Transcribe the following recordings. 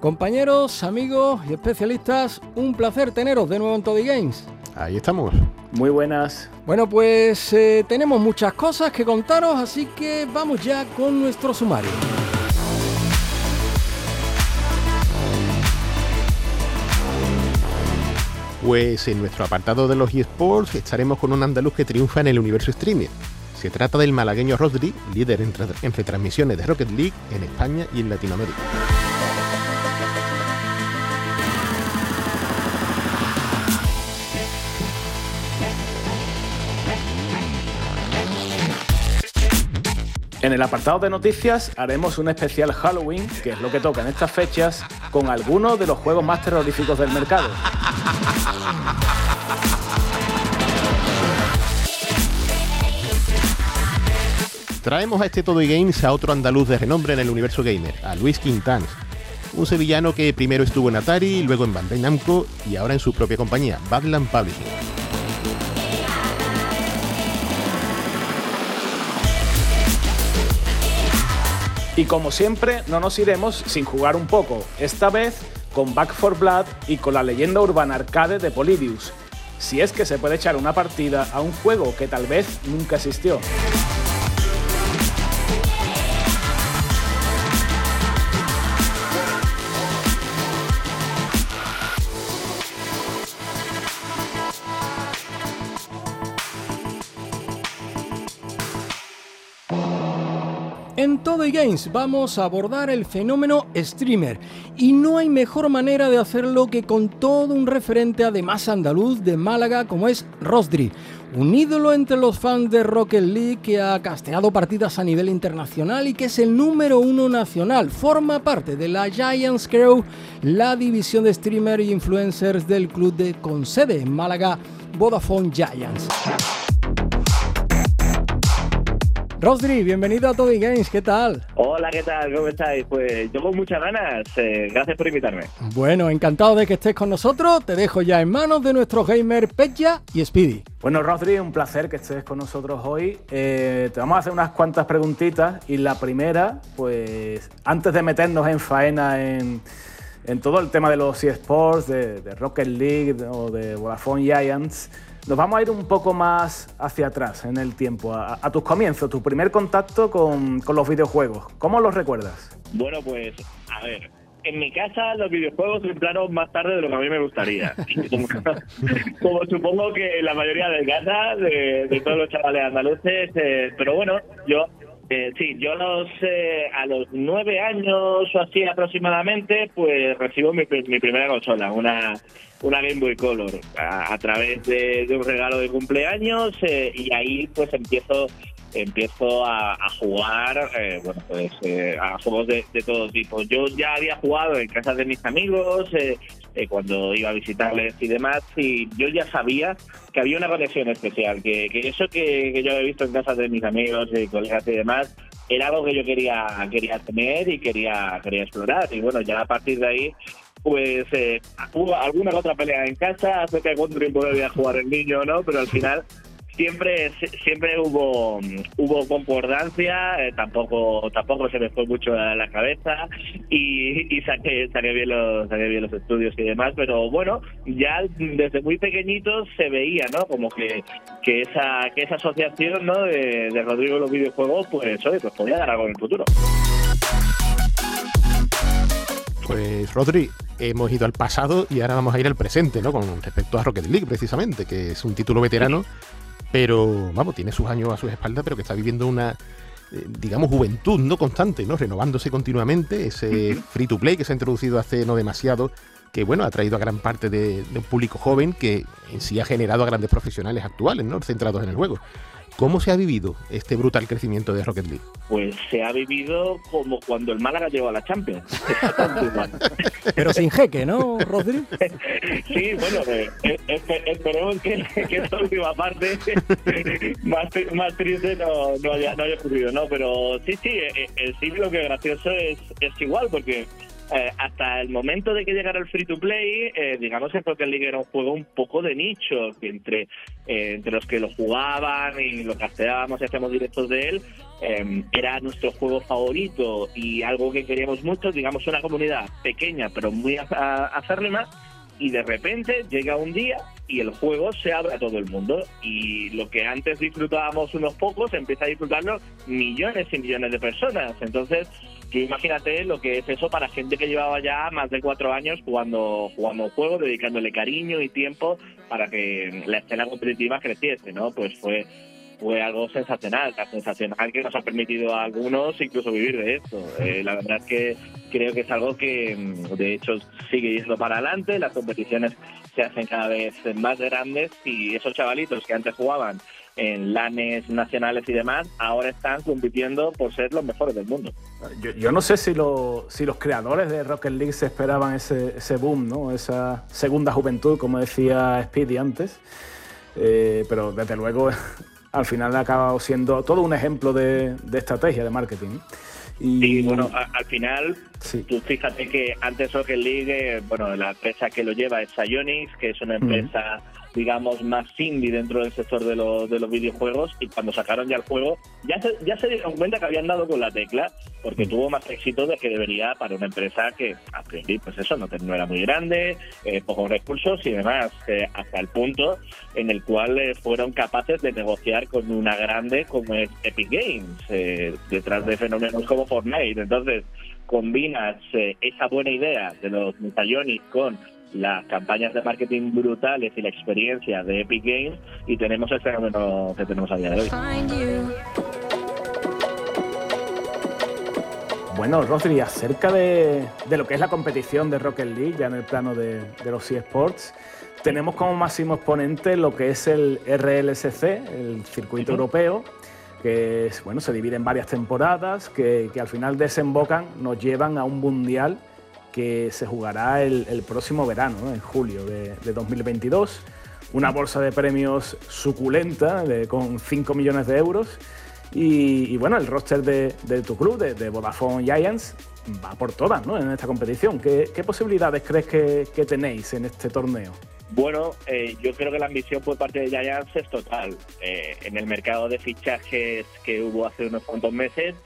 Compañeros, amigos y especialistas, un placer teneros de nuevo en Todo y Games. Ahí estamos. Muy buenas. Bueno, pues eh, tenemos muchas cosas que contaros, así que vamos ya con nuestro sumario. Pues en nuestro apartado de los eSports estaremos con un andaluz que triunfa en el universo streaming. Se trata del malagueño Rodri, líder en, tra- en retransmisiones de Rocket League en España y en Latinoamérica. En el apartado de noticias haremos un especial Halloween, que es lo que toca en estas fechas, con algunos de los juegos más terroríficos del mercado. Traemos a este Todo y Games a otro andaluz de renombre en el universo gamer, a Luis Quintans, un sevillano que primero estuvo en Atari, luego en Bandai Namco y ahora en su propia compañía, Badland Publishing. Y como siempre, no nos iremos sin jugar un poco, esta vez con Back 4 Blood y con la leyenda urbana arcade de Polybius, si es que se puede echar una partida a un juego que tal vez nunca existió. Games vamos a abordar el fenómeno streamer y no hay mejor manera de hacerlo que con todo un referente además andaluz de Málaga como es Rosdri, un ídolo entre los fans de Rocket League que ha casteado partidas a nivel internacional y que es el número uno nacional. Forma parte de la Giants Crew, la división de streamer y influencers del club de con sede en Málaga, Vodafone Giants. Rosdri, bienvenido a Todo y Games, ¿qué tal? Hola, ¿qué tal? ¿Cómo estáis? Pues yo con muchas ganas. eh, gracias por invitarme. Bueno, encantado de que estés con nosotros. Te dejo ya en manos de nuestros gamer Pecha y Speedy. Bueno, Rodri, un placer que estés con nosotros hoy. Eh, te vamos a hacer unas cuantas preguntitas y la primera, pues antes de meternos en faena en, en todo el tema de los eSports, de, de Rocket League o de Vodafone Giants, nos vamos a ir un poco más hacia atrás en el tiempo, a, a tus comienzos, tu primer contacto con, con los videojuegos. ¿Cómo los recuerdas? Bueno, pues, a ver. En mi casa los videojuegos entraron más tarde de lo que a mí me gustaría. Como, como supongo que la mayoría de casa, de, de todos los chavales andaluces. eh, pero bueno, yo eh, sí, yo a los, eh, a los nueve años o así aproximadamente, pues recibo mi, pri- mi primera consola, una, una Game Boy Color, a, través de, un regalo de cumpleaños eh, y ahí pues empiezo empiezo a, a jugar eh, bueno pues eh, a juegos de, de todo tipo. Yo ya había jugado en casas de mis amigos eh, cuando iba a visitarles y demás y yo ya sabía que había una conexión especial que, que eso que, que yo había visto en casas de mis amigos y colegas y demás era algo que yo quería quería tener y quería quería explorar. Y bueno ya a partir de ahí pues eh, hubo alguna otra pelea en casa acerca de cuánto tiempo debía jugar el niño no pero al final siempre siempre hubo hubo concordancia eh, tampoco tampoco se me fue mucho la cabeza y, y saqué saqué bien los saqué bien los estudios y demás pero bueno ya desde muy pequeñitos se veía no como que que esa que esa asociación no de, de Rodrigo los videojuegos pues oye pues podía dar algo en el futuro. Pues Rodri, hemos ido al pasado y ahora vamos a ir al presente, ¿no? Con respecto a Rocket League, precisamente, que es un título veterano, pero, vamos, tiene sus años a sus espaldas, pero que está viviendo una, eh, digamos, juventud no constante, ¿no? Renovándose continuamente, ese free to play que se ha introducido hace no demasiado, que bueno, ha traído a gran parte de, de un público joven que en sí ha generado a grandes profesionales actuales, ¿no? Centrados en el juego. ¿Cómo se ha vivido este brutal crecimiento de Rocket League? Pues se ha vivido como cuando el Málaga llegó a la Champions. Pero sin jeque, ¿no, Rodri? sí, bueno, eh, eh, esperemos que, que, esta última parte más, más triste no, no, haya, no haya ocurrido, ¿no? Pero sí, sí, eh, el siglo que gracioso es, es igual, porque eh, hasta el momento de que llegara el free to play, eh, digamos que Rocket League era un juego un poco de nicho, que entre, eh, entre los que lo jugaban y lo casteábamos y hacíamos directos de él, era nuestro juego favorito y algo que queríamos mucho, digamos una comunidad pequeña pero muy acérrima y de repente llega un día y el juego se abre a todo el mundo y lo que antes disfrutábamos unos pocos empieza a disfrutarlo millones y millones de personas. Entonces, que imagínate lo que es eso para gente que llevaba ya más de cuatro años jugando, jugando un juego, dedicándole cariño y tiempo para que la escena competitiva creciese, ¿no? Pues fue fue algo sensacional, sensacional que nos ha permitido a algunos incluso vivir de esto. Eh, la verdad es que creo que es algo que mm, de hecho sigue yendo para adelante, las competiciones se hacen cada vez más grandes y esos chavalitos que antes jugaban en lanes nacionales y demás, ahora están compitiendo por ser los mejores del mundo. Yo, no sé si, si los creadores de Rocket League se esperaban ese, ese boom, ¿no? esa segunda juventud, como decía Speedy antes, eh, pero desde luego al final ha acabado siendo todo un ejemplo de, estrategia de marketing. Y bueno, al final, tú fíjate que antes Rocket League, eh, bueno, la empresa que lo lleva es Psyonix, que es una empresa digamos, más indie dentro del sector de, los, de los videojuegos y cuando sacaron ya el juego ya se, ya se dieron cuenta que habían dado con la tecla porque tuvo más éxito de que debería para una empresa que a priori pues eso no, era muy grande, eh, pocos recursos y demás, eh, hasta el punto en el cual eh, fueron capaces de negociar con una grande como es Epic Games, detrás de fenómenos como Fortnite. Entonces, combinas esa buena idea de los Metayonis con las campañas de marketing brutales y la experiencia de Epic Games y tenemos el fenómeno que tenemos a día de hoy. Bueno, Rodri, acerca de, lo que es la competición de Rocket League, ya en el plano de, los eSports, tenemos como máximo exponente lo que es el RLSC, el circuito europeo, que bueno, se divide en varias temporadas, que, que al final desembocan, nos llevan a un mundial que se jugará el, próximo verano, en julio de, 2022. Una bolsa de premios suculenta con 5 millones de euros. Y, bueno, el roster de, tu club, de, Vodafone Giants, va por todas en esta competición. ¿Qué, posibilidades crees que, tenéis en este torneo? Bueno, eh, yo creo que la ambición por parte de Giants es total. Eh, en el mercado de fichajes que hubo hace unos cuantos meses,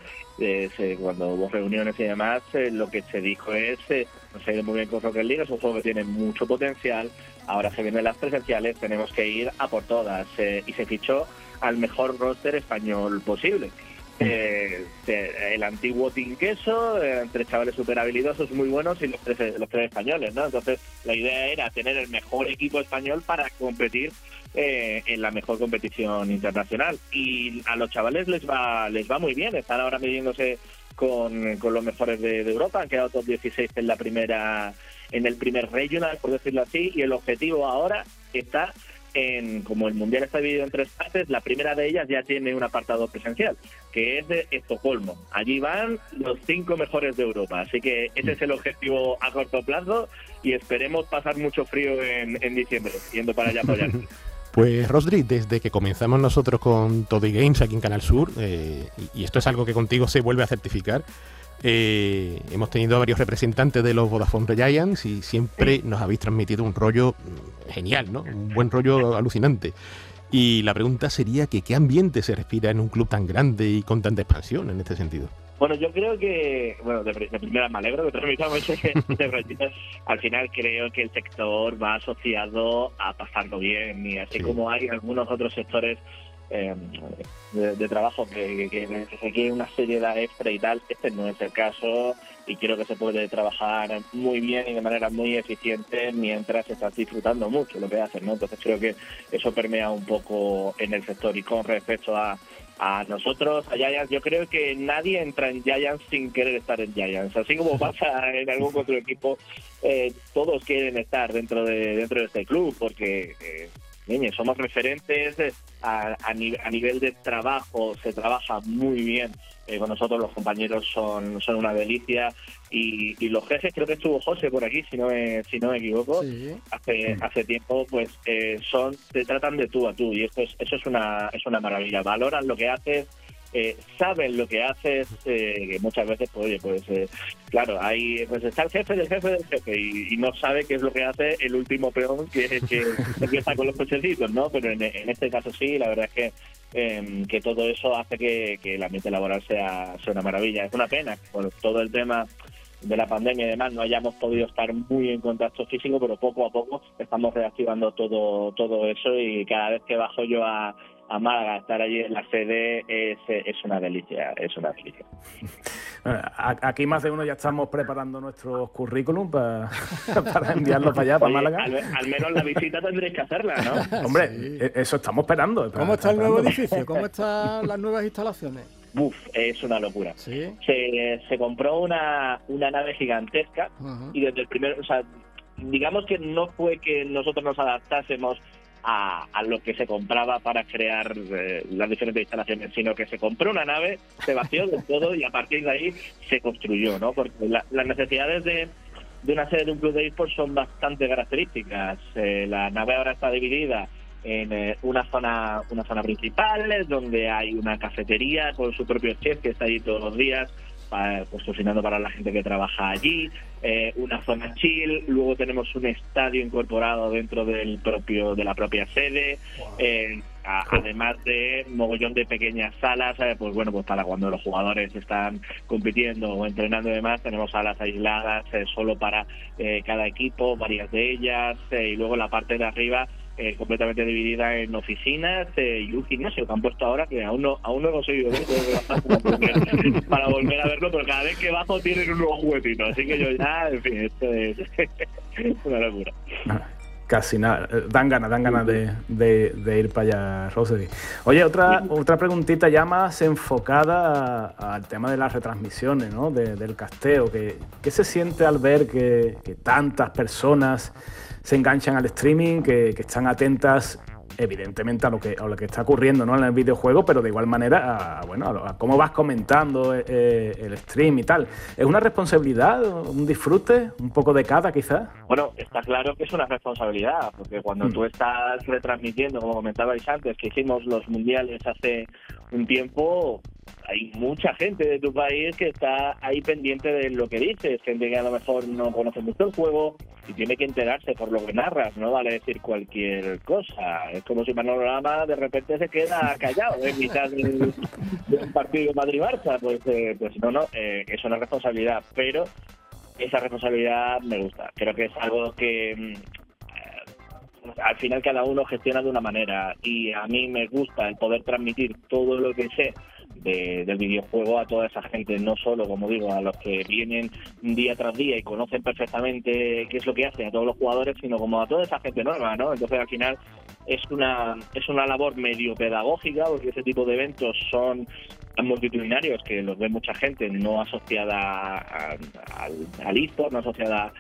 cuando hubo reuniones y demás, eh, lo que se dijo es, eh, no se ha ido muy bien con Rocket League, es un juego que tiene mucho potencial, ahora se vienen las presenciales, tenemos que ir a por todas, eh, y se fichó al mejor roster español posible. el antiguo Team Queso, entre chavales súper habilidosos, muy buenos, y los tres, los tres españoles, ¿no? Entonces, la idea era tener el mejor equipo español para competir eh, en la mejor competición internacional. Y a los chavales les va, les va muy bien, están ahora midiéndose con, con los mejores de, Europa, han quedado top 16 en la primera, en el primer regional, por decirlo así, y el objetivo ahora está en, como el mundial está dividido en tres partes, la primera de ellas ya tiene un apartado presencial, que es de Estocolmo. Allí van los cinco mejores de Europa, así que ese es el objetivo a corto plazo y esperemos pasar mucho frío en, en diciembre, yendo para allá apoyar. Pues Rosdri, desde que comenzamos nosotros con Todo Games aquí en Canal Sur, eh, y esto es algo que contigo se vuelve a certificar, eh, hemos tenido varios representantes de los Vodafone Giants y siempre nos habéis transmitido un rollo genial, ¿no? Un buen rollo alucinante. Y la pregunta sería que qué ambiente se respira en un club tan grande y con tanta expansión en este sentido. Bueno, yo creo que, bueno, de, primera me alegro que transmitamos ese, Al final creo que el sector va asociado a pasarlo bien y así como hay algunos otros sectores eh, de, trabajo que, que, requieren una seriedad extra y tal, este no es el caso y creo que se puede trabajar muy bien y de manera muy eficiente mientras estás disfrutando mucho lo que haces, ¿no? Entonces creo que eso permea un poco en el sector y con respecto a a nosotros, a Giants, yo creo que nadie entra en Giants sin querer estar en Giants. Así como pasa en algún otro equipo, eh, todos quieren estar dentro de dentro de este club porque eh, niños, somos referentes a, a, nivel de trabajo, se trabaja muy bien. Eh, con nosotros los compañeros son, son una delicia. Y, y, los jefes, creo que estuvo José por aquí, si no me, si no me equivoco, hace, hace tiempo, pues eh, son te tratan de tú a tú. Y esto es, eso es una, es una maravilla. Valoran lo que haces, eh, saben lo que haces, eh, que muchas veces, pues, oye, pues, eh, claro, ahí pues está el jefe del jefe del jefe y, no sabe qué es lo que hace el último peón que, que empieza con los cochecitos, ¿no? Pero en, este caso sí, la verdad es que em, que todo eso hace que, el ambiente laboral sea, sea una maravilla. Es una pena por todo el tema de la pandemia y demás no hayamos podido estar muy en contacto físico, pero poco a poco estamos reactivando todo todo eso y cada vez que bajo yo a, a Málaga, estar allí en la sede es, es una delicia, es una delicia. Aquí más de uno ya estamos preparando nuestros currículum para, para enviarlos para allá, para Málaga. Al, menos la visita tendréis que hacerla, ¿no? Hombre, e, eso estamos esperando. ¿Cómo está el nuevo edificio? ¿Cómo están las nuevas instalaciones? Buf, es una locura. ¿Sí? Se, se compró una, una nave gigantesca y desde el primer, o sea, digamos que no fue que nosotros nos adaptásemos a, lo que se compraba para crear eh, las diferentes instalaciones, sino que se compró una nave, se vació de todo y a partir de ahí se construyó, ¿no? Porque las necesidades de, de una serie de un club de esports son bastante características. Eh, la nave ahora está dividida en eh, una zona una zona principal donde hay una cafetería con su propio chef que está allí todos los días pues cocinando para la gente que trabaja allí, eh, una zona chill, luego tenemos un estadio incorporado dentro del propio de la propia sede, eh, además de mogollón de pequeñas salas, eh, pues bueno, pues para cuando los jugadores están compitiendo o entrenando y demás, tenemos salas aisladas solo para cada equipo, varias de ellas, y luego la parte de arriba eh, completamente dividida en oficinas eh, y un gimnasio que han puesto ahora que aún no aún no he conseguido ver para volver a verlo pero cada vez que bajo tienen un nuevo juguetito así que yo ya en fin esto es una locura casi nada eh, dan ganas dan ganas de, ir para allá Rosary oye otra otra preguntita ya más enfocada al tema de las retransmisiones ¿no? del casteo que qué se siente al ver que tantas personas se enganchan al streaming, que, están atentas evidentemente a lo que a lo que está ocurriendo ¿no? en el videojuego, pero de igual manera a, bueno, a, cómo vas comentando eh, eh, el stream y tal. ¿Es una responsabilidad, un disfrute, un poco de cada quizás? Bueno, está claro que es una responsabilidad, porque cuando mm. tú estás retransmitiendo, como comentabais antes, que hicimos los mundiales hace un tiempo, hay mucha gente de tu país que está ahí pendiente de lo que dices, gente que a lo mejor no conoce mucho el juego y tiene que enterarse por lo que narras, no vale decir cualquier cosa. Es como si Panorama de repente se queda callado en mitad de, un partido Madrid-Barça. Pues, eh, pues no, no, eh, es una responsabilidad, pero esa responsabilidad me gusta. Creo que es algo que mm, al final cada uno gestiona de una manera y a mí me gusta el poder transmitir todo lo que sé del videojuego a toda esa gente, no solo, como digo, a los que vienen día tras día y conocen perfectamente qué es lo que hace a todos los jugadores, sino como a toda esa gente nueva, ¿no? Entonces al final es una es una labor medio pedagógica porque ese tipo de eventos son multitudinarios que los ve mucha gente no asociada al, al no asociada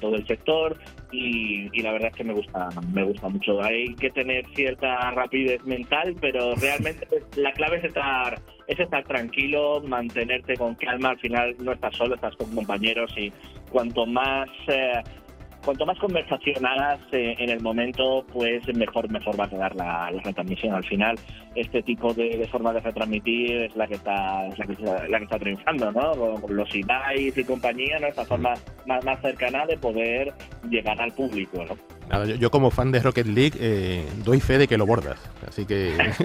todo el sector y, la verdad es que me gusta me gusta mucho. Hay que tener cierta rapidez mental pero realmente la clave es estar es estar tranquilo mantenerte con calma. Al final no estás solo estás con compañeros y cuanto más eh, cuanto más conversación hagas eh, en el momento, pues mejor mejor va a quedar la, retransmisión. Al final, este tipo de, forma de retransmitir es la que está la que, la que está triunfando, ¿no? Los Ibais y compañía, ¿no? Esta forma más, más cercana de poder llegar al público, ¿no? Yo, como fan de Rocket League eh, doy fe de que lo bordas. Así que.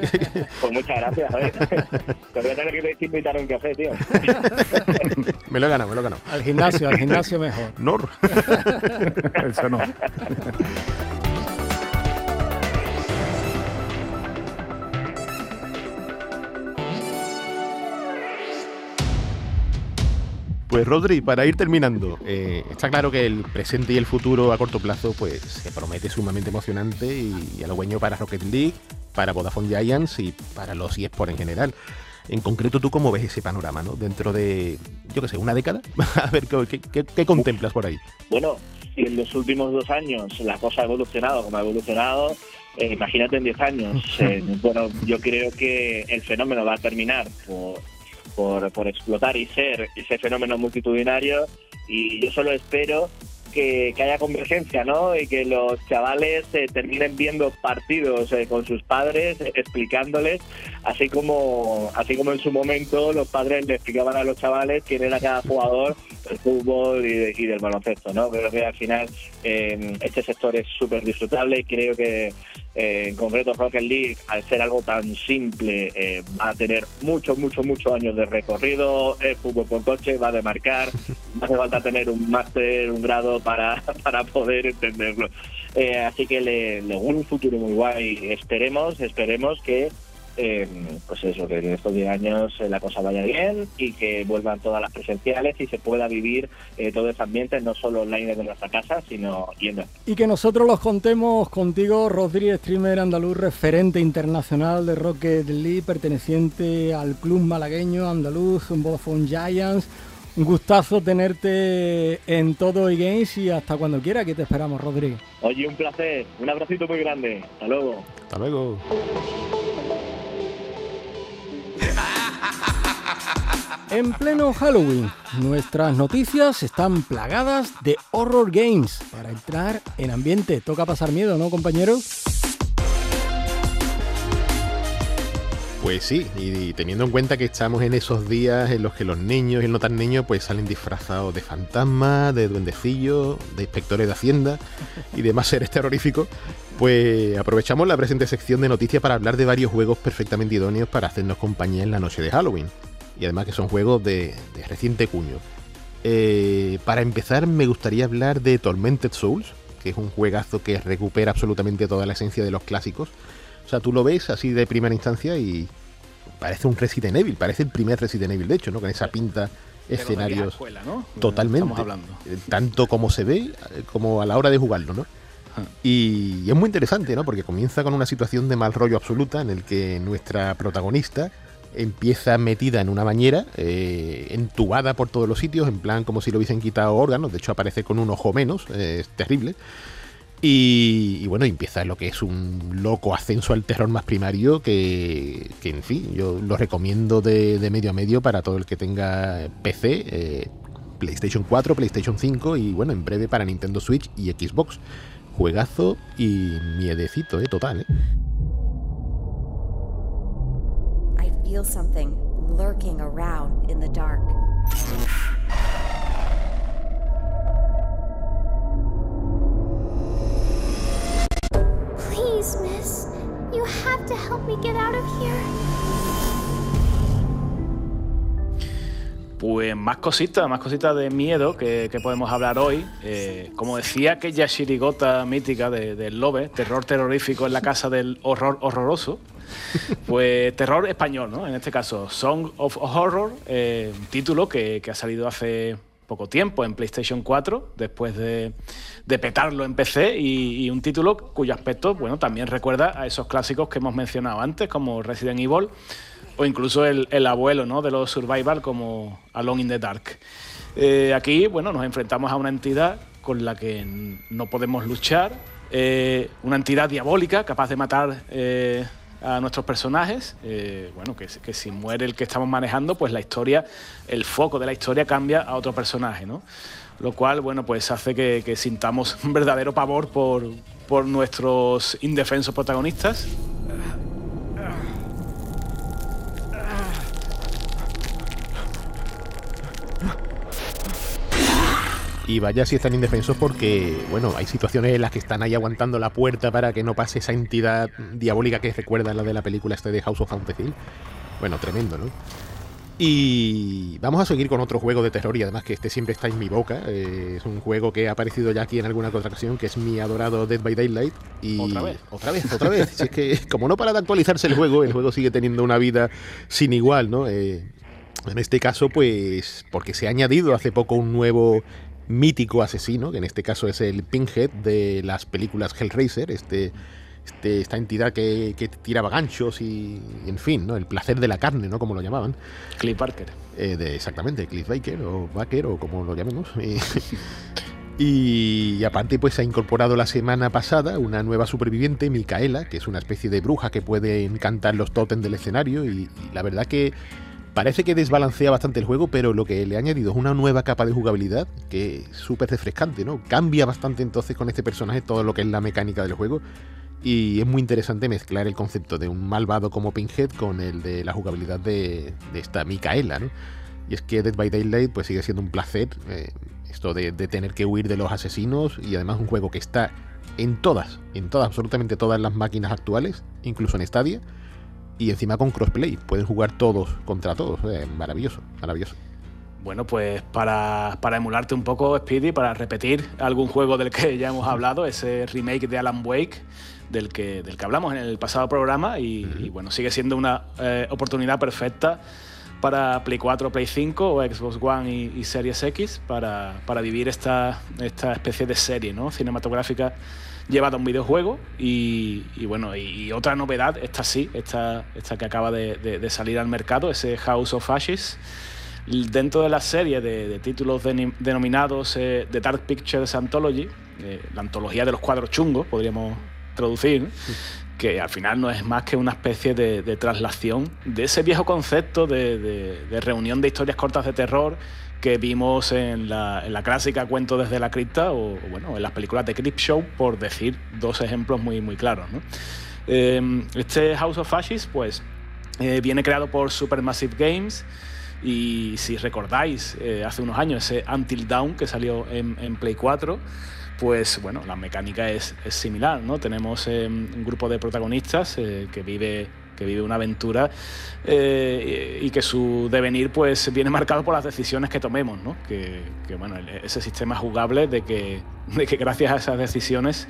pues muchas gracias, a ver. Te voy a tener que invitar a un café, tío. me lo he ganado, me lo he ganado. Al gimnasio, al gimnasio mejor. Nor. Eso no. Pues Rodri, para ir terminando, eh, está claro que el presente y el futuro a corto plazo pues se promete sumamente emocionante y, halagüeño para Rocket League para Vodafone Giants y para los eSports en general. En concreto, ¿tú cómo ves ese panorama, ¿no? Dentro de, yo qué sé, una década. A ver, ¿qué, contemplas por ahí? Bueno, si en los últimos dos años la cosa ha evolucionado como ha evolucionado, eh, imagínate en 10 años. Eh, bueno, yo creo que el fenómeno va a terminar por, por explotar y ser ese fenómeno multitudinario y yo solo espero que, haya convergencia, ¿no? Y que los chavales eh, terminen viendo partidos eh, con sus padres, explicándoles, así como, así como en su momento los padres le explicaban a los chavales quién era cada jugador del fútbol y, del baloncesto, ¿no? Creo que al final eh, este sector es súper disfrutable y creo que eh, en concreto Rocket League, al ser algo tan simple, eh, va a tener muchos, muchos, muchos años de recorrido. El fútbol por coche va a demarcar. No hace falta tener un máster, un grado para, para poder entenderlo. Eh, así que le, le un futuro muy guay. Esperemos, esperemos que eh, pues eso, que en estos 10 años eh, la cosa vaya bien y que vuelvan todas las presenciales y se pueda vivir eh, todo ese ambiente, no solo online de nuestra casa, sino yendo. Y que nosotros los contemos contigo, Rodríguez, streamer andaluz, referente internacional de Rocket League, perteneciente al club malagueño andaluz, un Vodafone Giants. Un gustazo tenerte en todo eGames y hasta cuando quiera que te esperamos, Rodríguez. Oye, un placer. Un abracito muy grande. Hasta luego. Hasta luego. En pleno Halloween, nuestras noticias están plagadas de horror games. Para entrar en ambiente, toca pasar miedo, ¿no, compañeros? Pues sí, y teniendo en cuenta que estamos en esos días en los que los niños y el no tan niños pues salen disfrazados de fantasmas, de duendecillos, de inspectores de hacienda y demás seres terroríficos, pues aprovechamos la presente sección de noticias para hablar de varios juegos perfectamente idóneos para hacernos compañía en la noche de Halloween y además que son juegos de, reciente cuño. Eh, para empezar, me gustaría hablar de Tormented Souls, que es un juegazo que recupera absolutamente toda la esencia de los clásicos. O sea, tú lo ves así de primera instancia y parece un Resident Evil, parece el primer Resident Evil, de hecho, ¿no? Con esa pinta, escenarios. Totalmente. Eh, tanto como se ve, eh, como a la hora de jugarlo, ¿no? Ah. Y es muy interesante, ¿no? Porque comienza con una situación de mal rollo absoluta en el que nuestra protagonista empieza metida en una bañera, eh, entubada por todos los sitios, en plan como si le hubiesen quitado órganos, de hecho aparece con un ojo menos, eh, es terrible. Y, bueno, empieza lo que es un loco ascenso al terror más primario que, en fin, yo lo recomiendo de, medio a medio para todo el que tenga PC, eh, PlayStation 4, PlayStation 5 y bueno, en breve para Nintendo Switch y Xbox. Juegazo y miedecito, eh, total, eh. Feel something lurking around in the dark. Please, miss, you have to help me get out of here. Pues más cositas, más cositas de miedo que, que podemos hablar hoy. Eh, como decía aquella chirigota mítica del de Lobe, terror terrorífico en la casa del horror horroroso, pues terror español, ¿no? En este caso, Song of Horror, eh, un título que, ha salido hace poco tiempo en PlayStation 4, después de, petarlo en PC, y, un título cuyo aspecto, bueno, también recuerda a esos clásicos que hemos mencionado antes, como Resident Evil, o incluso el, abuelo, ¿no? De los survival, como Alone in the Dark. Eh, aquí, bueno, nos enfrentamos a una entidad con la que no podemos luchar, eh, una entidad diabólica capaz de matar a nuestros personajes, eh, bueno, que, si muere el que estamos manejando, pues la historia, el foco de la historia cambia a otro personaje, ¿no? Lo cual, bueno, pues hace que, que sintamos un verdadero pavor por, por nuestros indefensos protagonistas. Y vaya si están indefensos porque, bueno, hay situaciones en las que están ahí aguantando la puerta para que no pase esa entidad diabólica que recuerda la de la película este de House of Fantasy. Bueno, tremendo, ¿no? Y vamos a seguir con otro juego de terror y además que este siempre está en mi boca. Eh, es un juego que ha aparecido ya aquí en alguna otra ocasión, que es mi adorado Dead by Daylight. Y otra vez. Otra vez, otra vez. es que como no para de actualizarse el juego, el juego sigue teniendo una vida sin igual, ¿no? Eh, en este caso, pues porque se ha añadido hace poco un nuevo mítico asesino, que en este caso es el Pinhead de las películas Hellraiser, este este, esta entidad que, que, tiraba ganchos y, en fin, ¿no? El placer de la carne, ¿no? Como lo llamaban. Cliff Barker. Eh, de, exactamente, Cliff Baker o Baker o como lo llamemos. Y, aparte, pues ha incorporado la semana pasada una nueva superviviente, Micaela, que es una especie de bruja que puede encantar los tótems del escenario. Y, la verdad que parece que desbalancea bastante el juego, pero lo que le ha añadido es una nueva capa de jugabilidad que es súper refrescante, ¿no? Cambia bastante entonces con este personaje todo lo que es la mecánica del juego. Y es muy interesante mezclar el concepto de un malvado como Pinhead con el de la jugabilidad de, esta Micaela, ¿no? Y es que Dead by Daylight pues sigue siendo un placer. Eh, esto de, tener que huir de los asesinos y además un juego que está en todas, en todas, absolutamente todas las máquinas actuales, incluso en Stadia, y encima con crossplay, pueden jugar todos contra todos, eh, maravilloso, maravilloso. Bueno, pues para, emularte un poco, Speedy, para repetir algún juego del que ya hemos hablado, ese remake de Alan Wake, del que, del que hablamos en el pasado programa, y, bueno, sigue siendo una eh, oportunidad perfecta para Play 4, Play 5 o Xbox One y, Series X para, vivir esta, esta especie de serie ¿no? cinematográfica llevada a un videojuego y, bueno, y, otra novedad, esta sí, esta, esta que acaba de, salir al mercado, ese House of Ashes, dentro de la serie de, títulos denominados eh, The Dark Pictures Anthology, eh, la antología de los cuadros chungos, podríamos traducir, que al final no es más que una especie de, traslación de ese viejo concepto de, reunión de historias cortas de terror que vimos en la, clásica Cuento desde la cripta o, bueno, en las películas de Creep Show, por decir dos ejemplos muy, muy claros. Em, este House of Ashes pues, eh, viene creado por Supermassive Games y si recordáis, eh, hace unos años ese Until Dawn que salió en, Play 4, pues bueno, la mecánica es, similar, ¿no? Tenemos eh, un grupo de protagonistas eh, que vive que vive una aventura eh, y que su devenir pues viene marcado por las decisiones que tomemos, ¿no? Que, bueno, ese sistema jugable de que, de que gracias a esas decisiones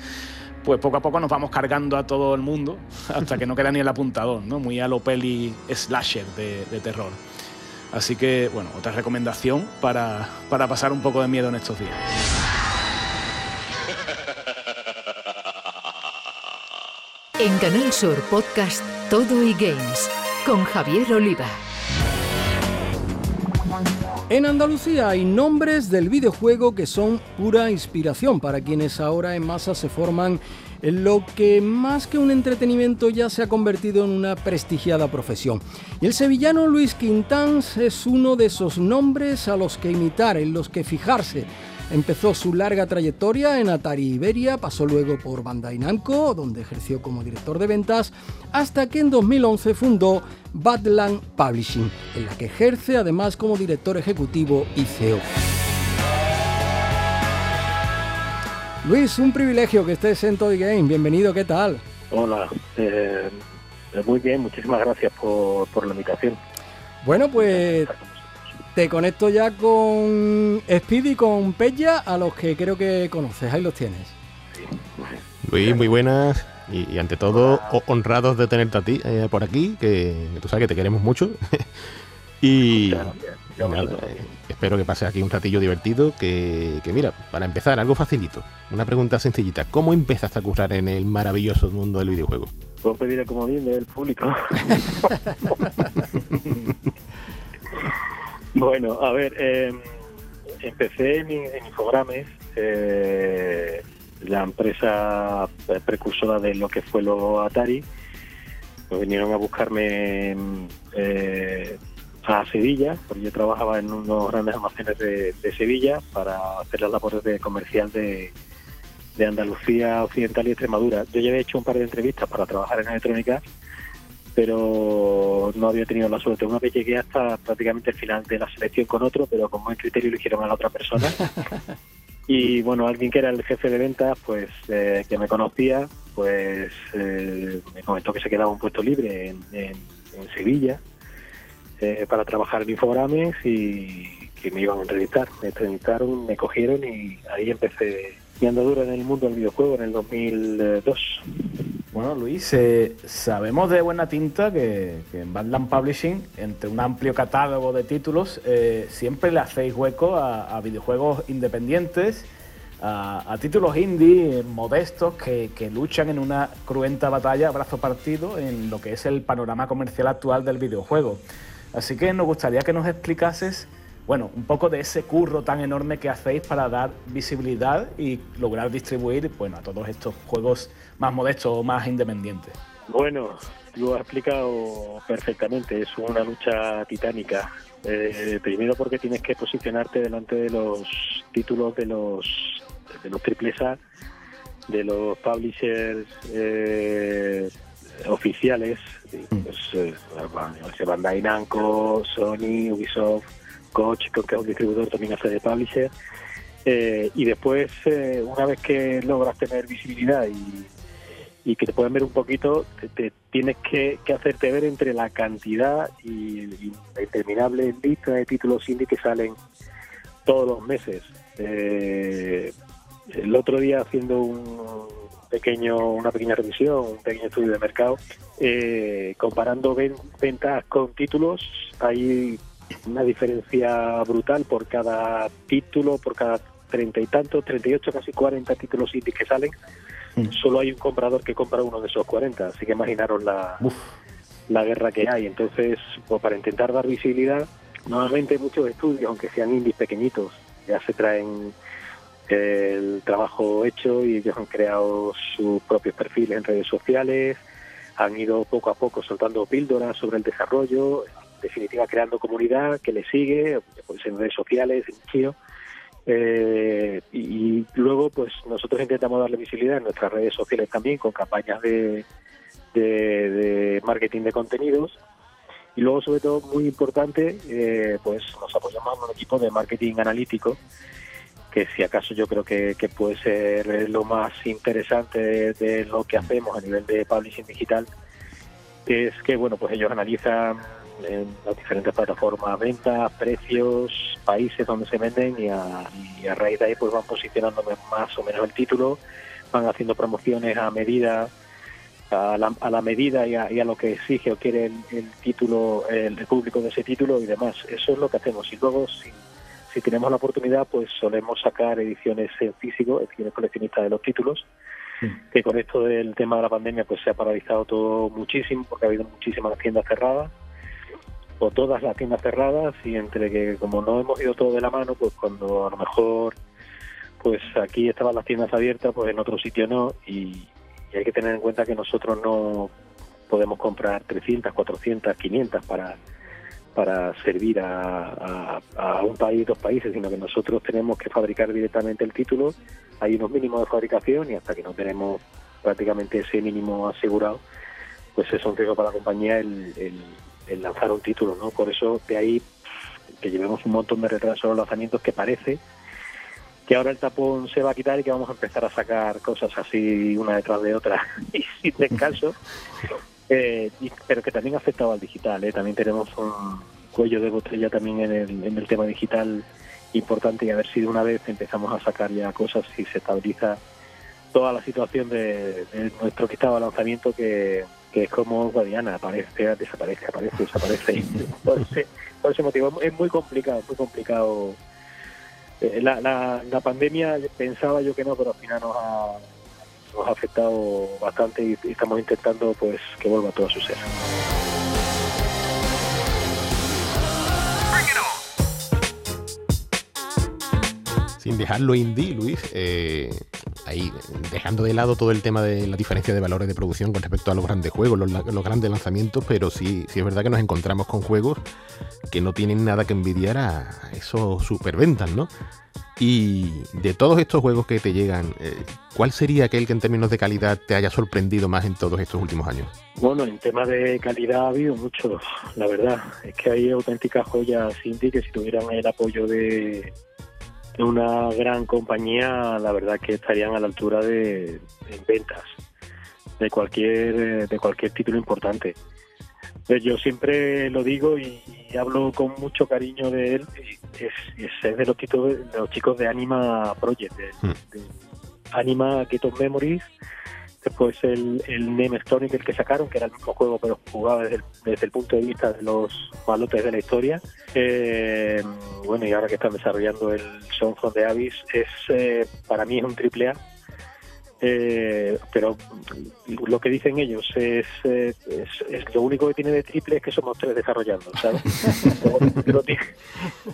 pues poco a poco nos vamos cargando a todo el mundo hasta que no queda ni el apuntador, ¿no? Muy a lo peli slasher de, de terror. Así que, bueno, otra recomendación para, para pasar un poco de miedo en estos días. En Canal Sur Podcast Todo y Games con Javier Oliva. En Andalucía hay nombres del videojuego que son pura inspiración para quienes ahora en masa se forman en lo que más que un entretenimiento ya se ha convertido en una prestigiada profesión. Y el sevillano Luis Quintans es uno de esos nombres a los que imitar, en los que fijarse Empezó su larga trayectoria en Atari Iberia, pasó luego por Bandai Namco, donde ejerció como director de ventas, hasta que en 2011 fundó Badland Publishing, en la que ejerce además como director ejecutivo y CEO. Luis, un privilegio que estés en Toy Game. Bienvenido, ¿qué tal? Hola, eh, muy bien, muchísimas gracias por, por la invitación. Bueno, pues te conecto ya con Speedy y con Pella, a los que creo que conoces. Ahí los tienes. Luis, muy buenas. Y, ante todo, honrados de tenerte a ti eh, por aquí, que, tú sabes que te queremos mucho. y eh, espero que pases aquí un ratillo divertido. Que, que, mira, para empezar, algo facilito. Una pregunta sencillita. ¿Cómo empezaste a currar en el maravilloso mundo del videojuego? Puedo pedir a como viene el público. Bueno, a ver, eh, empecé en, Infogrames, eh, la empresa precursora de lo que fue lo Atari. Me vinieron a buscarme eh, a Sevilla, porque yo trabajaba en unos grandes almacenes de, Sevilla para hacer las labores de comercial de, de Andalucía Occidental y Extremadura. Yo ya había hecho un par de entrevistas para trabajar en electrónica pero no había tenido la suerte. Una vez llegué hasta prácticamente el final de la selección con otro, pero con buen criterio eligieron a la otra persona. y bueno, alguien que era el jefe de ventas, pues eh, que me conocía, pues eh, me comentó que se quedaba un puesto libre en, Sevilla eh, para trabajar en Infogrames y que me iban a entrevistar. Me entrevistaron, me cogieron y ahí empecé mi andadura en el mundo del videojuego en el 2002. Bueno, Luis, eh, sabemos de buena tinta que, en Badland Publishing, entre un amplio catálogo de títulos, eh, siempre le hacéis hueco a, videojuegos independientes, a, títulos indie modestos que, que, luchan en una cruenta batalla brazo partido en lo que es el panorama comercial actual del videojuego. Así que nos gustaría que nos explicases bueno, un poco de ese curro tan enorme que hacéis para dar visibilidad y lograr distribuir bueno, a todos estos juegos más modestos o más independientes. Bueno, lo has explicado perfectamente, es una lucha titánica. Eh, primero porque tienes que posicionarte delante de los títulos de los de los triples A, de los publishers eh, oficiales, pues, eh, Bandai Namco, Sony, Ubisoft, Coach, que es un distribuidor también hace de publisher. Eh, y después, eh, una vez que logras tener visibilidad y, que te puedan ver un poquito, tienes que, hacerte ver entre la cantidad y, la interminable lista de títulos indie que salen todos los meses. Eh, el otro día haciendo un pequeño, una pequeña revisión, un pequeño estudio de mercado, comparando ventas con títulos, hay una diferencia brutal por cada título, por cada treinta y tantos, treinta y ocho, casi cuarenta títulos indies que salen. Mm. Solo hay un comprador que compra uno de esos cuarenta, así que imaginaros la, la guerra que hay. Entonces, pues para intentar dar visibilidad, normalmente muchos estudios, aunque sean indies pequeñitos, ya se traen el trabajo hecho y ellos han creado sus propios perfiles en redes sociales, han ido poco a poco soltando píldoras sobre el desarrollo, definitiva creando comunidad que le sigue, pues en redes sociales, en Chio. Eh, y, luego, pues nosotros intentamos darle visibilidad en nuestras redes sociales también con campañas de, de, marketing de contenidos. Y luego, sobre todo, muy importante, eh, pues nos apoyamos en un equipo de marketing analítico, que si acaso yo creo que puede ser lo más interesante de, lo que hacemos a nivel de publishing digital, es que, bueno, pues ellos analizan en las diferentes plataformas, ventas, precios, países donde se venden y a, raíz de ahí pues van posicionando más o menos el título, van haciendo promociones a medida, a la, a la medida y a, lo que exige o quiere el, título, el, público de ese título y demás. Eso es lo que hacemos. Y luego, si, si tenemos la oportunidad, pues solemos sacar ediciones en físico, ediciones coleccionistas de los títulos, que con esto del tema de la pandemia pues se ha paralizado todo muchísimo porque ha habido muchísimas tiendas cerradas o todas las tiendas cerradas y entre que como no hemos ido todo de la mano, pues cuando a lo mejor pues aquí estaban las tiendas abiertas, pues en otro sitio no y, hay que tener en cuenta que nosotros no podemos comprar 300, 400, 500 para para servir a, un país, dos países, sino que nosotros tenemos que fabricar directamente el título. Hay unos mínimos de fabricación y hasta que no tenemos prácticamente ese mínimo asegurado, pues es un riesgo para la compañía el, el lanzar un título, ¿no? Por eso de ahí que llevemos un montón de retrasos en los lanzamientos que parece que ahora el tapón se va a quitar y que vamos a empezar a sacar cosas así una detrás de otra y sin descanso, eh, pero que también ha afectado al digital. ¿eh? También tenemos un cuello de botella también en el, en el tema digital importante y a ver si de una vez empezamos a sacar ya cosas y se estabiliza toda la situación de, de nuestro de lanzamiento que, que es como Guadiana, aparece, desaparece, aparece, desaparece. por, ese, por ese motivo es muy complicado, muy complicado. Eh, la, la, la, pandemia pensaba yo que no, pero al final nos ha, nos ha afectado bastante y, y estamos intentando pues que vuelva todo a su ser. Sin dejarlo indie, Luis, eh, ahí dejando de lado todo el tema de la diferencia de valores de producción con respecto a los grandes juegos, los, grandes lanzamientos, pero sí, sí es verdad que nos encontramos con juegos que no tienen nada que envidiar a esos superventas, ¿no? Y de todos estos juegos que te llegan, eh, ¿cuál sería aquel que en términos de calidad te haya sorprendido más en todos estos últimos años? Bueno, en tema de calidad ha habido muchos, la verdad. Es que hay auténticas joyas indie que si tuvieran el apoyo de, una gran compañía, la verdad que estarían a la altura de, ventas de cualquier de cualquier título importante. Pues yo siempre lo digo y, hablo con mucho cariño de él. Es, es de los, títulos, de los chicos de Anima Project, de, mm. Anima Keto Memories, Después el, el Name Chronicle que sacaron, que era el mismo juego pero jugaba desde el, desde el punto de vista de los malotes de la historia. Eh, bueno, y ahora que están desarrollando el Song of the Abyss, es, eh, para mí es un triple A. Eh, pero lo que dicen ellos es, eh, es, es lo único que tiene de triple es que somos tres desarrollando, ¿sabes? Pero tiene,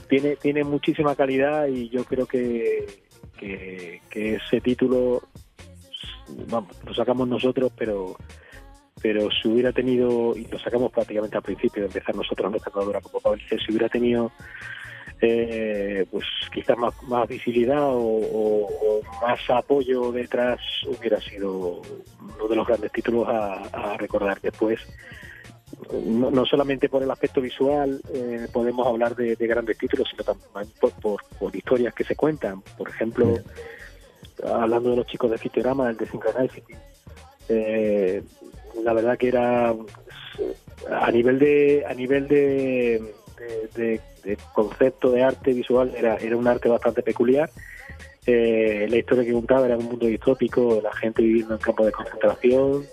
tiene, tiene muchísima calidad y yo creo que, que, que ese título vamos, lo sacamos nosotros, pero pero si hubiera tenido, y lo sacamos prácticamente al principio de empezar nosotros nuestra andadura como Pablo, si hubiera tenido eh, pues quizás más, más visibilidad o, más apoyo detrás, hubiera sido uno de los grandes títulos a, recordar después. No, no solamente por el aspecto visual eh, podemos hablar de, de grandes títulos, sino también por, por historias que se cuentan. Por ejemplo, hablando de los chicos de Fitorama, el de Synchronicity, eh, la verdad que era a nivel de a nivel de, concepto de arte visual era, era un arte bastante peculiar. Eh, la historia que contaba era un mundo distópico, la gente viviendo en campos de concentración.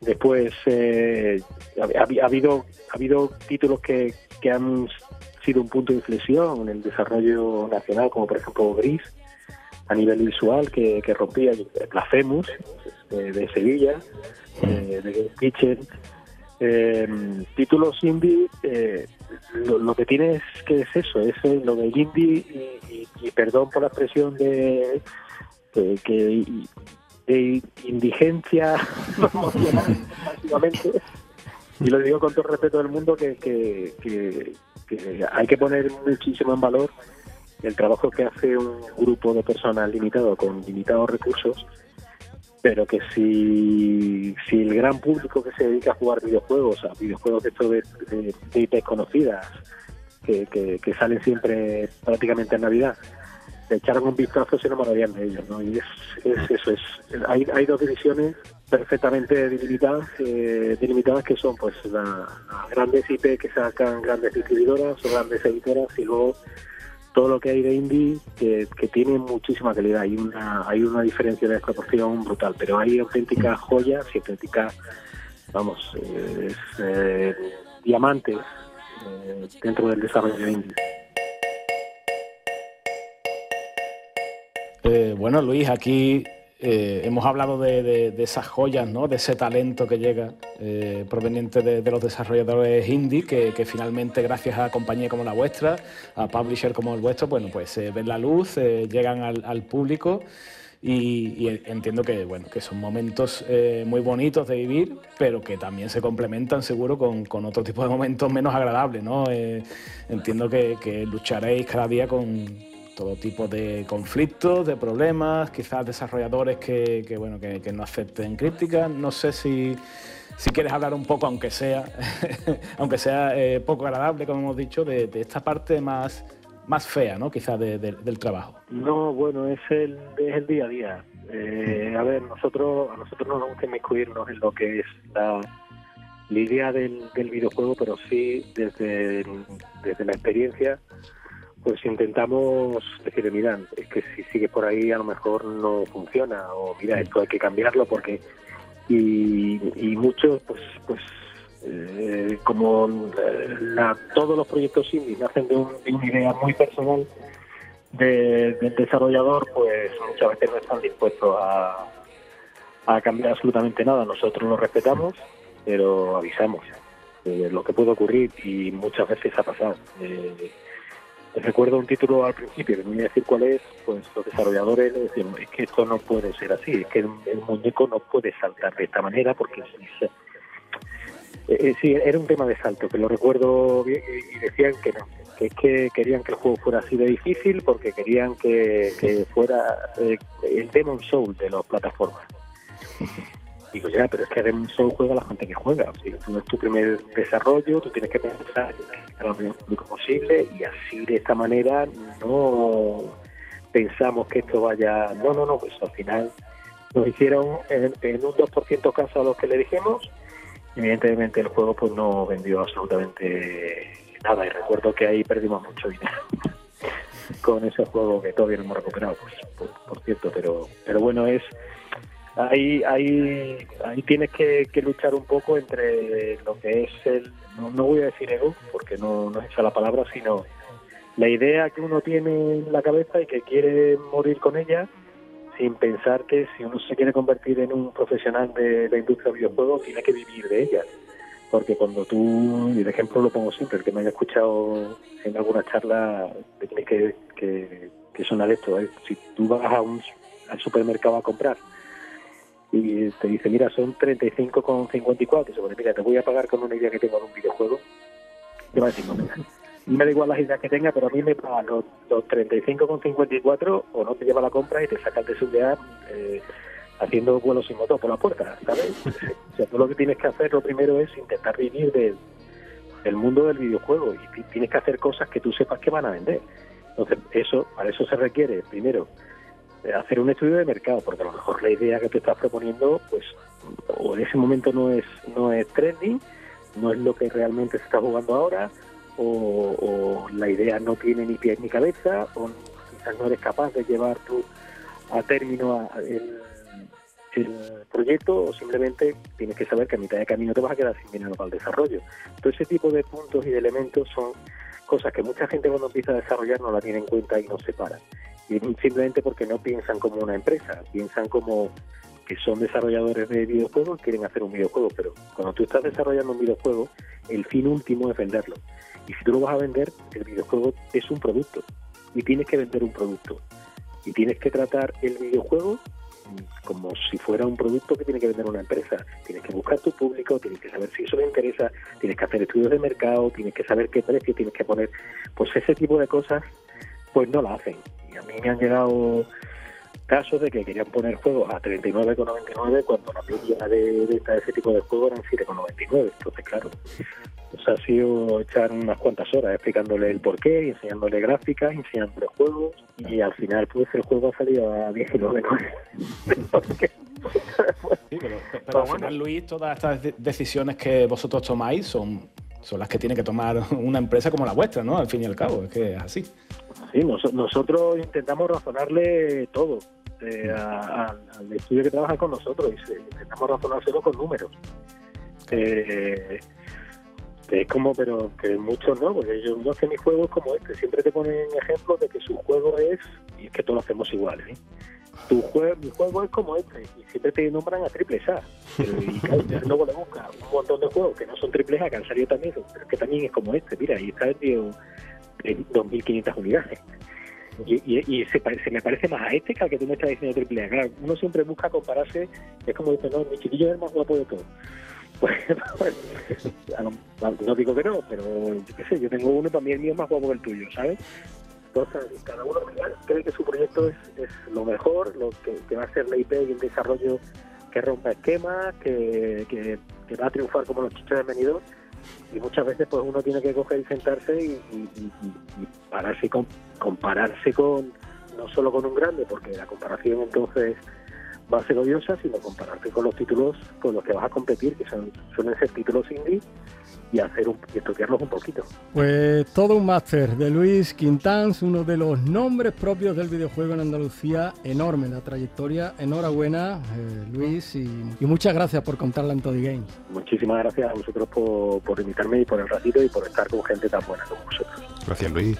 Después eh, ha- ha habido ha habido títulos que, que han sido un punto de inflexión en el desarrollo nacional, como por ejemplo Gris, a nivel visual, que, que rompía Blasphemous, eh, de Sevilla, eh, de Game. Eh, títulos indie, eh, lo, lo que tiene es que es eso, es eh, lo del indie y, perdón por la expresión de que, de indigencia básicamente. Y lo digo con todo el respeto del mundo que- que hay que poner muchísimo en valor el trabajo que hace un grupo de personas limitado con limitados recursos pero que si, si el gran público que se dedica a jugar videojuegos, a videojuegos de de, de, IPs conocidas, que, que, salen siempre prácticamente en Navidad, le echaron un vistazo se enamorarían de ellos, ¿no? Y es, es eso, es hay, hay dos divisiones perfectamente delimitadas, eh, delimitadas que son pues la- las grandes IP que sacan grandes distribuidoras o grandes editoras y luego todo lo que hay de indie que, tiene muchísima calidad. Hay una, hay una diferencia de desproporción brutal, pero hay auténticas joyas y auténticas, vamos, eh, es, diamantes eh, dentro del desarrollo de indie. Eh, bueno, Luis, aquí hemos hablado de- de esas joyas, ¿no? de ese talento que llega eh, proveniente de, los desarrolladores indie, que, finalmente, gracias a compañías como la vuestra, a publisher como el vuestro, bueno, pues eh, ven la luz, eh, llegan al, al público. Y, entiendo que, bueno, que son momentos eh, muy bonitos de vivir, pero que también se complementan seguro con, con otro tipo de momentos menos agradables. ¿no? Entiendo que, que lucharéis cada día con, todo tipo de conflictos, de problemas, quizás desarrolladores que, bueno, que, no acepten críticas. No sé si, si quieres hablar un poco, aunque sea, aunque sea eh, poco agradable, como hemos dicho, de, esta parte más, más fea, ¿no? quizás de- del trabajo. No, bueno, es el, es el día a día. Eh, a ver, nosotros a nosotros no nos gusta inmiscuirnos en lo que es la, la idea del, del videojuego, pero sí desde, desde la experiencia, pues intentamos decir, mira, es que si sigue por ahí a lo mejor no funciona, o mira, esto hay que cambiarlo porque... Y, y muchos, pues, pues eh, como eh, la- todos los proyectos indie nacen de, un- de una idea muy personal, de- del desarrollador, pues muchas veces no están dispuestos a, a cambiar absolutamente nada. Nosotros lo respetamos, pero avisamos de lo que puede ocurrir y muchas veces ha pasado. Eh, recuerdo un título al principio, que no voy a decir cuál es, pues los desarrolladores decían, es que esto no puede ser así, es que el, muñeco no puede saltar de esta manera porque se, eh, eh, sí, era un tema de salto, que lo recuerdo bien y y decían que no, que es que querían que el juego fuera así de difícil porque querían que, que fuera eh, el Demon Soul de las plataformas. Digo, ya, pero es que Soul juega la gente que juega. O sea, tú es tu primer desarrollo, tú tienes que pensar en lo público posible y así de esta manera no pensamos que esto vaya... No, no, no, pues al final nos hicieron en, en un 2% caso a los que le dijimos evidentemente el juego pues no vendió absolutamente nada y recuerdo que ahí perdimos mucho dinero con ese juego que todavía no hemos recuperado pues, por, por cierto pero pero bueno es ahí, ahí, ahí tienes que, luchar un poco entre lo que es el, no, voy a decir ego, porque no, es esa la palabra, sino la idea que uno tiene en la cabeza y que quiere morir con ella, sin pensar que si uno se quiere convertir en un profesional de la industria de videojuegos, tiene que vivir de ella. Porque cuando tú, y de ejemplo lo pongo siempre, el que me haya escuchado en alguna charla, tienes que, que, que sonar esto, ¿eh? si tú vas a un, al supermercado a comprar y te dice, mira, son 35,54, y se pone, mira, te voy a pagar con una idea que tengo de un videojuego, te va a decir, no, mira, me da igual las ideas que tenga, pero a mí me pagan los, los 35,54 o no te lleva la compra y te sacas de su idea eh, haciendo vuelos sin motor por la puerta, ¿sabes? o sea, tú lo que tienes que hacer, lo primero es intentar vivir del, del mundo del videojuego y tienes que hacer cosas que tú sepas que van a vender. Entonces, eso, para eso se requiere, primero, hacer un estudio de mercado, porque a lo mejor la idea que te estás proponiendo, pues, o en ese momento no es, no es trending, no es lo que realmente se está jugando ahora, o, la idea no tiene ni pies ni cabeza, o quizás no eres capaz de llevar tú a término el, proyecto, o simplemente tienes que saber que a mitad de camino te vas a quedar sin dinero para el desarrollo. Todo ese tipo de puntos y de elementos son cosas que mucha gente cuando empieza a desarrollar no la tiene en cuenta y no se para simplemente porque no piensan como una empresa, piensan como que son desarrolladores de videojuegos y quieren hacer un videojuego, pero cuando tú estás desarrollando un videojuego, el fin último es venderlo. Y si tú lo vas a vender, el videojuego es un producto y tienes que vender un producto. Y tienes que tratar el videojuego como si fuera un producto que tiene que vender una empresa. Tienes que buscar tu público, tienes que saber si eso le interesa, tienes que hacer estudios de mercado, tienes que saber qué precio tienes que poner. Pues ese tipo de cosas, pues no la hacen. A mí me han llegado casos de que querían poner juegos a 39,99 cuando la media de de ese tipo de juegos eran 7,99. Entonces, claro, pues ha sido echar unas cuantas horas explicándole el porqué, enseñándole gráficas, enseñándole juegos y al final pues el juego ha salido a 19,99. sí, pero, al final, Luis, todas estas decisiones que vosotros tomáis son, son las que tiene que tomar una empresa como la vuestra, ¿no? Al fin y al cabo, es que es así. Sí, nosotros intentamos razonarle todo eh, al estudio que trabaja con nosotros y intentamos razonárselo con números. Eh, es como, pero que muchos no, porque yo no sé mi juego es como este, siempre te ponen ejemplos de que su juego es, y es que todos lo hacemos igual, ¿eh? Tu juego, mi juego es como este, y siempre te nombran a triple A. Y luego le buscas un montón de juegos que no son triple A, que han salido también, pero que también es como este, mira, y está el 2.500 unidades. Y, se, me parece más a este que al que tú me estás diciendo triple A. Uno siempre busca compararse, es como dice, no, mi chiquillo es el más guapo de todo. Pues, no digo que no, pero yo qué sé, yo tengo uno, para mí el mío es más guapo que el tuyo, ¿sabes? Entonces, cada uno cree que su proyecto es, lo mejor, lo que, va a ser la IP y el desarrollo que rompa esquemas, que, va a triunfar como los chichos de venidor y muchas veces pues uno tiene que coger y sentarse y, pararse con, compararse con no solo con un grande porque la comparación entonces va a ser odiosa sino compararse con los títulos con los que vas a competir que son suelen ser títulos indie y hacer un, y estudiarlos un poquito. Pues todo un máster de Luis Quintans, uno de los nombres propios del videojuego en Andalucía, enorme la trayectoria. Enhorabuena, eh, Luis, y, muchas gracias por contarla en Toddy Games. Muchísimas gracias a vosotros por, por invitarme y por el ratito y por estar con gente tan buena como vosotros. Gracias, Luis.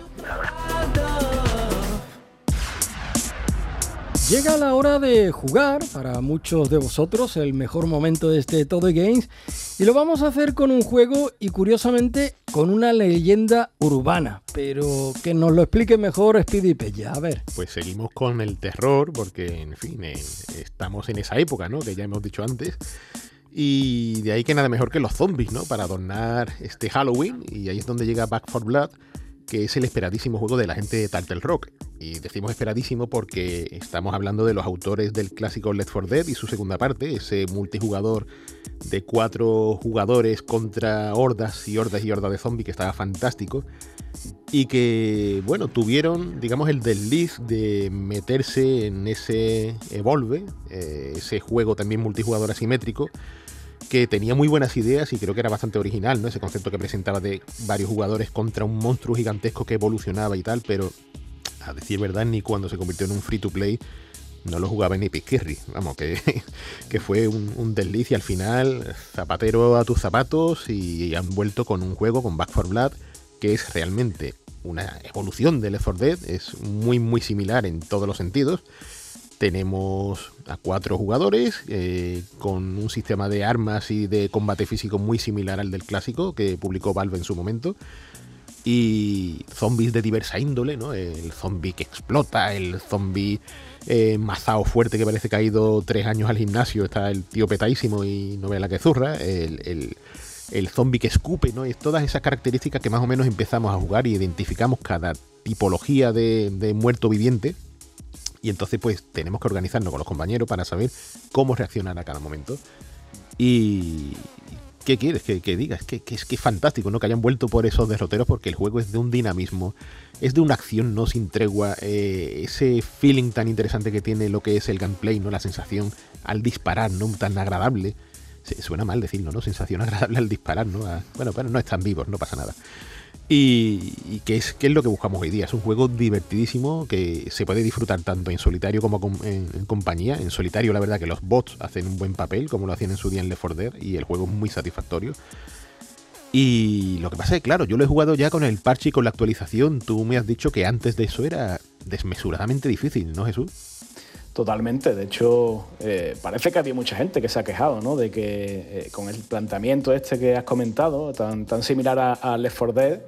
Llega la hora de jugar, para muchos de vosotros, el mejor momento de este Todo Games, y lo vamos a hacer con un juego y curiosamente con una leyenda urbana, pero que nos lo explique mejor Speedy Pella. A ver. Pues seguimos con el terror, porque en fin, estamos en esa época, ¿no? Que ya hemos dicho antes. Y de ahí que nada mejor que los zombies, ¿no? Para adornar este Halloween, y ahí es donde llega Back for Blood que es el esperadísimo juego de la gente de Turtle Rock. Y decimos esperadísimo porque estamos hablando de los autores del clásico Left 4 Dead y su segunda parte, ese multijugador de cuatro jugadores contra hordas y hordas y hordas de zombies que estaba fantástico. Y que, bueno, tuvieron, digamos, el desliz de meterse en ese Evolve, eh, ese juego también multijugador asimétrico, que tenía muy buenas ideas y creo que era bastante original, ¿no? Ese concepto que presentaba de varios jugadores contra un monstruo gigantesco que evolucionaba y tal, pero a decir verdad, ni cuando se convirtió en un free to play no lo jugaba ni Piquirri, vamos, que, que fue un, un, desliz y al final zapatero a tus zapatos y han vuelto con un juego con Back for Blood que es realmente una evolución de Left 4 Dead, es muy muy similar en todos los sentidos. Tenemos a cuatro jugadores eh, con un sistema de armas y de combate físico muy similar al del clásico que publicó Valve en su momento y zombies de diversa índole, ¿no? El zombie que explota, el zombie eh, mazao fuerte que parece que ha ido tres años al gimnasio, está el tío petadísimo y no ve la que zurra, el, el, zombie que escupe, ¿no? Y todas esas características que más o menos empezamos a jugar y identificamos cada tipología de, de muerto viviente. Y entonces pues tenemos que organizarnos con los compañeros para saber cómo reaccionar a cada momento. Y, ¿qué quieres que, que diga? Es que, es que fantástico, ¿no? Que hayan vuelto por esos derroteros porque el juego es de un dinamismo, es de una acción no sin tregua, eh, ese feeling tan interesante que tiene lo que es el gameplay, ¿no? La sensación al disparar, ¿no? Tan agradable. suena mal decirlo, ¿no? Sensación agradable al disparar, ¿no? bueno, pero no están vivos, no pasa nada. Y, que es, es lo que buscamos hoy día. Es un juego divertidísimo que se puede disfrutar tanto en solitario como en, compañía. En solitario, la verdad que los bots hacen un buen papel, como lo hacían en su día en Left 4 Dead, y el juego es muy satisfactorio. Y lo que pasa es que, claro, yo lo he jugado ya con el parche y con la actualización. Tú me has dicho que antes de eso era desmesuradamente difícil, ¿no, Jesús? Totalmente, de hecho eh, parece que había mucha gente que se ha quejado ¿no? de que eh, con el planteamiento este que has comentado, tan, tan similar a, Left 4 Dead,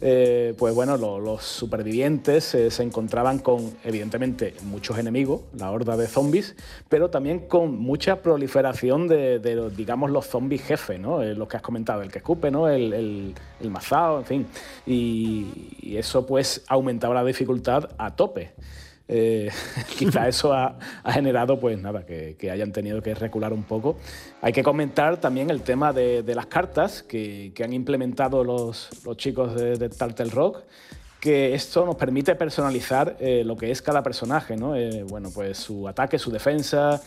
eh, pues bueno, los supervivientes se encontraban con evidentemente muchos enemigos, la horda de zombies, pero también con mucha proliferación de, digamos, los zombies jefes, ¿no? los que has comentado, el que escupe, ¿no? el, el, el mazao, en fin, y eso pues aumentaba la dificultad a tope. Eh, quizá eso ha, generado, pues nada, que, hayan tenido que recular un poco. Hay que comentar también el tema de, las cartas que, han implementado los, chicos de, Turtle Rock, que esto nos permite personalizar eh, lo que es cada personaje, ¿no? Eh, bueno, pues su ataque, su defensa,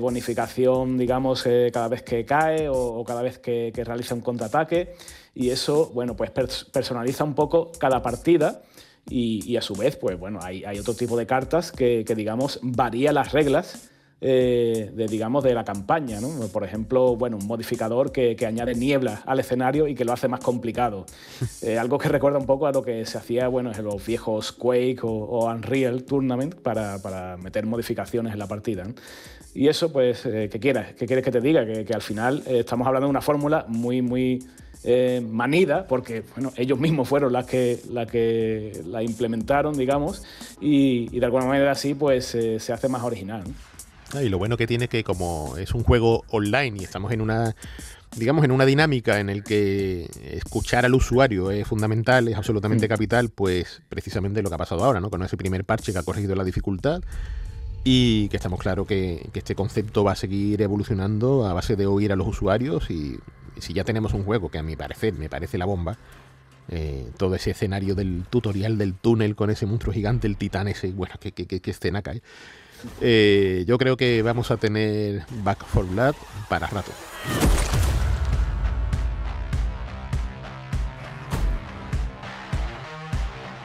bonificación, digamos, cada vez que cae o, cada vez que, que, realiza un contraataque. Y eso, bueno, pues personaliza un poco cada partida y, a su vez, pues bueno, hay, otro tipo de cartas que, digamos, varía las reglas eh, de, digamos, de la campaña. ¿no? Por ejemplo, bueno, un modificador que, añade niebla al escenario y que lo hace más complicado. Eh, algo que recuerda un poco a lo que se hacía bueno, en los viejos Quake o, Unreal Tournament para, meter modificaciones en la partida. Y eso, pues, eh, ¿qué quieras? ¿Qué quieres que te diga? Que, que al final estamos hablando de una fórmula muy, muy eh, manida, porque bueno, ellos mismos fueron las que la, que la implementaron, digamos, y, de alguna manera así pues eh, se hace más original. Ah, y lo bueno que tiene que como es un juego online y estamos en una digamos en una dinámica en el que escuchar al usuario es fundamental, es absolutamente mm. capital, pues precisamente lo que ha pasado ahora, ¿no? Con ese primer parche que ha corregido la dificultad y que estamos claros que, que, este concepto va a seguir evolucionando a base de oír a los usuarios y si ya tenemos un juego que a mi parecer me parece la bomba, eh, todo ese escenario del tutorial del túnel con ese monstruo gigante, el titán ese, bueno, qué, qué, escena cae. Eh, yo creo que vamos a tener Back for Blood para rato.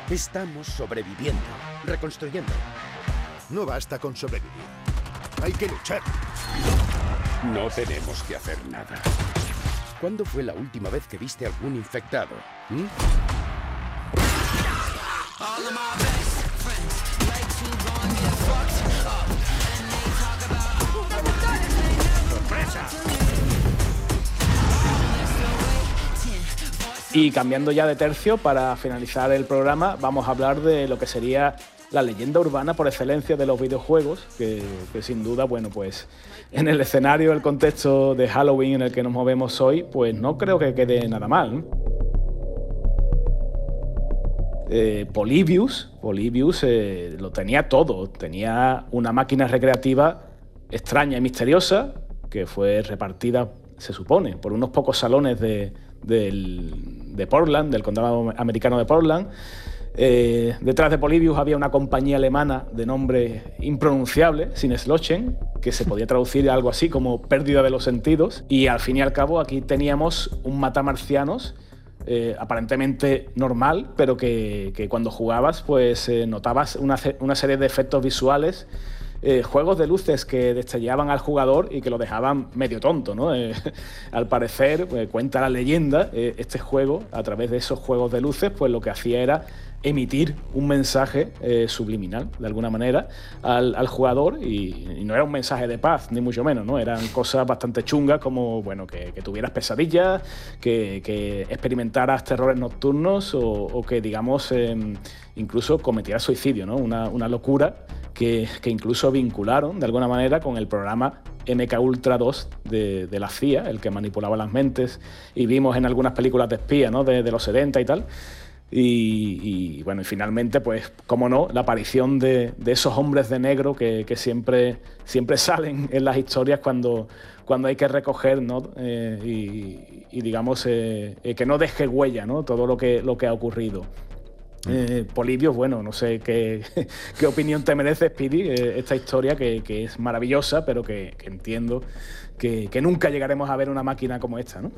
Estamos sobreviviendo, reconstruyendo. No basta con sobrevivir. Hay que luchar. No tenemos que hacer nada. ¿Cuándo fue la última vez que viste algún infectado? ¿Mm? Y cambiando ya de tercio, para finalizar el programa, vamos a hablar de lo que sería la leyenda urbana por excelencia de los videojuegos, que, sin duda, bueno, pues en el escenario, el contexto de Halloween en el que nos movemos hoy, pues no creo que quede nada mal. Eh, Polybius, Polybius eh, lo tenía todo, tenía una máquina recreativa extraña y misteriosa que fue repartida, se supone, por unos pocos salones de, de Portland, del condado americano de Portland, eh, detrás de Polybius había una compañía alemana de nombre impronunciable, Sineslochen, que se podía traducir algo así como pérdida de los sentidos. Y al fin y al cabo aquí teníamos un matamarcianos eh, aparentemente normal, pero que, cuando jugabas pues eh, notabas una, serie de efectos visuales eh, juegos de luces que destellaban al jugador y que lo dejaban medio tonto, ¿no? Al parecer, cuenta la leyenda, este juego, a través de esos juegos de luces, pues lo que hacía era emitir un mensaje subliminal, de alguna manera, al, jugador y, no era un mensaje de paz, ni mucho menos, ¿no? Eran cosas bastante chungas como, bueno, que, tuvieras pesadillas, que, experimentaras terrores nocturnos o, que, digamos, em, incluso cometieras suicidio, ¿no? Una, locura que, incluso vincularon de alguna manera con el programa MK Ultra 2 de, la CIA, el que manipulaba las mentes, y vimos en algunas películas de espía, ¿no? de, de los 70 y tal. Y, bueno, y finalmente, pues, como no, la aparición de, esos hombres de negro que, siempre, siempre salen en las historias cuando, cuando hay que recoger, ¿no? Eh, y, digamos, eh, eh, que no deje huella, ¿no? Todo lo que, lo que ha ocurrido. Mm. Eh, Polibio, bueno, no sé qué, qué opinión te merece, Speedy, esta historia que, es maravillosa, pero que, entiendo que, nunca llegaremos a ver una máquina como esta, ¿no?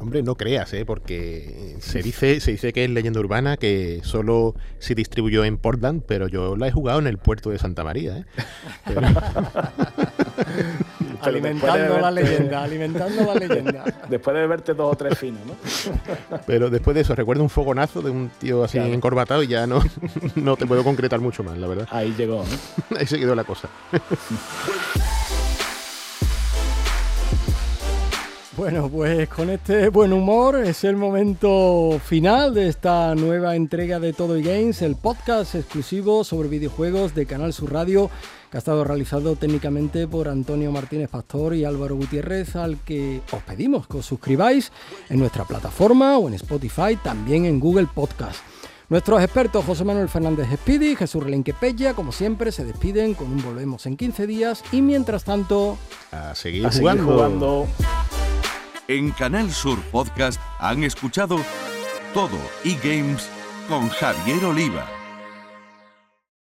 Hombre, no creas, ¿eh? porque se dice, se dice que es leyenda urbana, que solo se distribuyó en Portland, pero yo la he jugado en el puerto de Santa María. ¿eh? alimentando la leyenda, alimentando la leyenda. Después de verte dos o tres finos, ¿no? Pero después de eso, recuerdo un fogonazo de un tío así encorbatado y ya no, no te puedo concretar mucho más, la verdad. Ahí llegó, ¿no? Ahí se quedó la cosa. Bueno, pues con este buen humor es el momento final de esta nueva entrega de Todo y Games, el podcast exclusivo sobre videojuegos de Canal Sur Radio, que ha estado realizado técnicamente por Antonio Martínez Pastor y Álvaro Gutiérrez, al que os pedimos que os suscribáis en nuestra plataforma o en Spotify, también en Google Podcast. Nuestros expertos José Manuel Fernández Speedy, Jesús Relenque Pella, como siempre, se despiden con un volvemos en 15 días y mientras tanto, a seguir, jugando. En Canal Sur Podcast han escuchado Todo y Games con Javier Oliva.